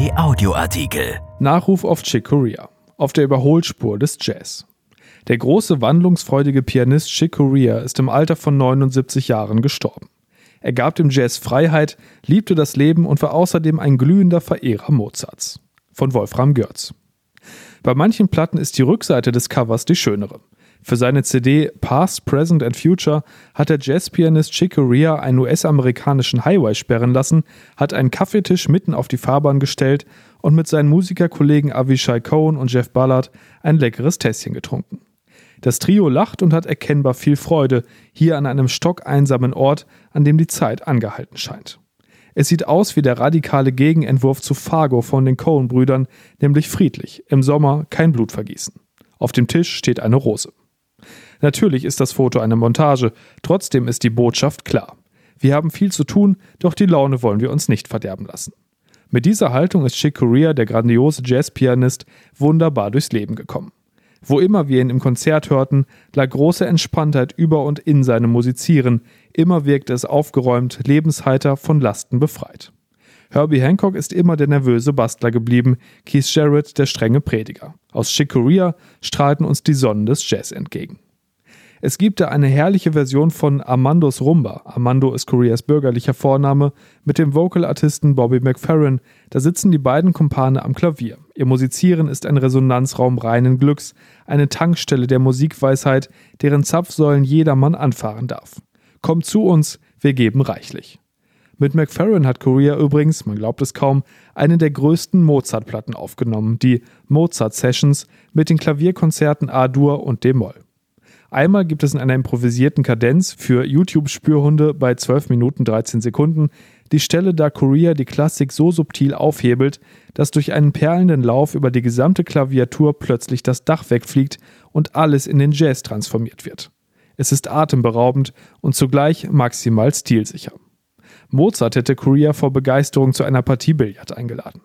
RP Audioartikel. Nachruf auf Chick Corea. Auf der Überholspur des Jazz. Der große wandlungsfreudige Pianist Chick Corea ist im Alter von 79 Jahren gestorben. Er gab dem Jazz Freiheit, liebte das Leben und war außerdem ein glühender Verehrer Mozarts. Von Wolfram Görz. Bei manchen Platten ist die Rückseite des Covers die schönere. Für seine CD Past, Present and Future hat der Jazzpianist Chick Corea einen US-amerikanischen Highway sperren lassen, hat einen Kaffeetisch mitten auf die Fahrbahn gestellt und mit seinen Musikerkollegen Avishai Cohen und Jeff Ballard ein leckeres Tässchen getrunken. Das Trio lacht und hat erkennbar viel Freude, hier an einem stockeinsamen Ort, an dem die Zeit angehalten scheint. Es sieht aus wie der radikale Gegenentwurf zu Fargo von den Cohen-Brüdern, nämlich friedlich, im Sommer kein Blutvergießen. Auf dem Tisch steht eine Rose. Natürlich ist das Foto eine Montage, trotzdem ist die Botschaft klar. Wir haben viel zu tun, doch die Laune wollen wir uns nicht verderben lassen. Mit dieser Haltung ist Chick Corea, der grandiose Jazzpianist, wunderbar durchs Leben gekommen. Wo immer wir ihn im Konzert hörten, lag große Entspanntheit über und in seinem Musizieren, immer wirkte es aufgeräumt, lebensheiter, von Lasten befreit. Herbie Hancock ist immer der nervöse Bastler geblieben, Keith Jarrett der strenge Prediger. Aus Chick Corea strahlten uns die Sonnen des Jazz entgegen. Es gibt da eine herrliche Version von Armandos Rumba. Armando ist Koreas bürgerlicher Vorname, mit dem Vocalartisten Bobby McFerrin. Da sitzen die beiden Kumpane am Klavier. Ihr Musizieren ist ein Resonanzraum reinen Glücks, eine Tankstelle der Musikweisheit, deren Zapfsäulen jedermann anfahren darf. Kommt zu uns, wir geben reichlich. Mit McFerrin hat Korea übrigens, man glaubt es kaum, eine der größten Mozart-Platten aufgenommen, die Mozart Sessions mit den Klavierkonzerten A-Dur und D-Moll. Einmal gibt es in einer improvisierten Kadenz für YouTube-Spürhunde bei 12 Minuten 13 Sekunden die Stelle, da Korea die Klassik so subtil aufhebelt, dass durch einen perlenden Lauf über die gesamte Klaviatur plötzlich das Dach wegfliegt und alles in den Jazz transformiert wird. Es ist atemberaubend und zugleich maximal stilsicher. Mozart hätte Korea vor Begeisterung zu einer Partie Billard eingeladen.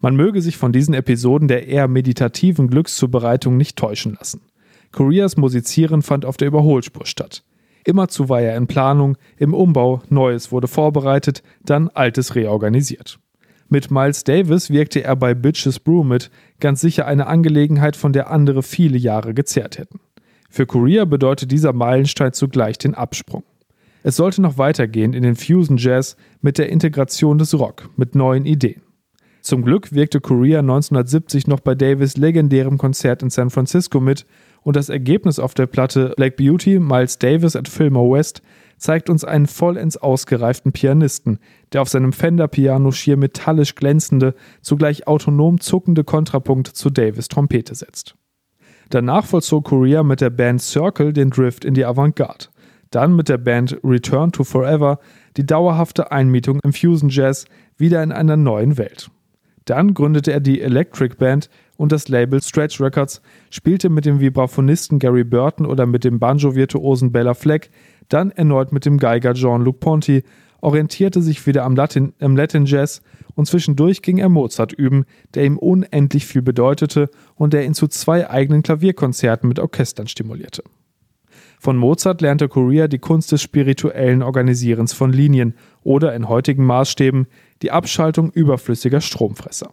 Man möge sich von diesen Episoden der eher meditativen Glückszubereitung nicht täuschen lassen. Koreas Musizieren fand auf der Überholspur statt. Immerzu war er in Planung, im Umbau, Neues wurde vorbereitet, dann Altes reorganisiert. Mit Miles Davis wirkte er bei Bitches Brew mit, ganz sicher eine Angelegenheit, von der andere viele Jahre gezehrt hätten. Für Korea bedeutet dieser Meilenstein zugleich den Absprung. Es sollte noch weitergehen in den Fusion Jazz mit der Integration des Rock, mit neuen Ideen. Zum Glück wirkte Korea 1970 noch bei Davis legendärem Konzert in San Francisco mit und das Ergebnis auf der Platte Black Beauty Miles Davis at Fillmore West zeigt uns einen vollends ausgereiften Pianisten, der auf seinem Fender-Piano schier metallisch glänzende, zugleich autonom zuckende Kontrapunkte zu Davis Trompete setzt. Danach vollzog Korea mit der Band Circle den Drift in die Avantgarde. Dann mit der Band Return to Forever die dauerhafte Einmietung im Fusion Jazz wieder in einer neuen Welt. Dann gründete er die Electric Band und das Label Stretch Records, spielte mit dem Vibraphonisten Gary Burton oder mit dem Banjo-Virtuosen Bella Fleck, dann erneut mit dem Geiger Jean-Luc Ponty, orientierte sich wieder am Latin, am Latin Jazz und zwischendurch ging er Mozart üben, der ihm unendlich viel bedeutete und der ihn zu zwei eigenen Klavierkonzerten mit Orchestern stimulierte. Von Mozart lernte Corea die Kunst des spirituellen Organisierens von Linien oder in heutigen Maßstäben die Abschaltung überflüssiger Stromfresser.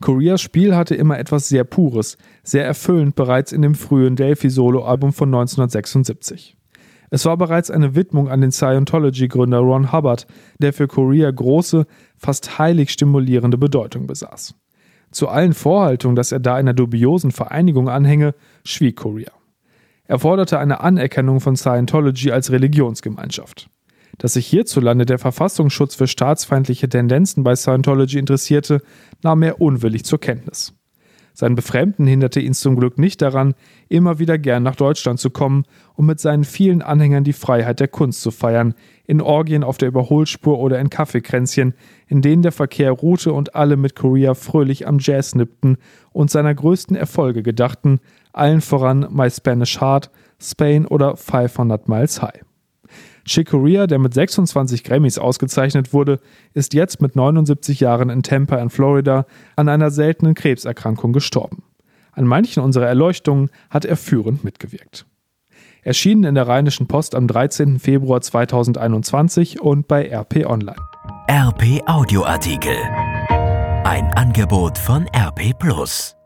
Coreas Spiel hatte immer etwas sehr Pures, sehr erfüllend bereits in dem frühen Delphi-Solo-Album von 1976. Es war bereits eine Widmung an den Scientology-Gründer Ron Hubbard, der für Korea große, fast heilig stimulierende Bedeutung besaß. Zu allen Vorhaltungen, dass er da einer dubiosen Vereinigung anhänge, schwieg Korea. Er forderte eine Anerkennung von Scientology als Religionsgemeinschaft. Dass sich hierzulande der Verfassungsschutz für staatsfeindliche Tendenzen bei Scientology interessierte, nahm er unwillig zur Kenntnis. Sein Befremden hinderte ihn zum Glück nicht daran, immer wieder gern nach Deutschland zu kommen, um mit seinen vielen Anhängern die Freiheit der Kunst zu feiern, in Orgien auf der Überholspur oder in Kaffeekränzchen, in denen der Verkehr ruhte und alle mit Korea fröhlich am Jazz nippten und seiner größten Erfolge gedachten, allen voran My Spanish Heart, Spain oder 500 Miles High. Chick Corea, der mit 26 Grammys ausgezeichnet wurde, ist jetzt mit 79 Jahren in Tampa in Florida an einer seltenen Krebserkrankung gestorben. An manchen unserer Erleuchtungen hat er führend mitgewirkt. Erschienen in der Rheinischen Post am 13. Februar 2021 und bei RP Online. RP Audioartikel. Ein Angebot von RP Plus.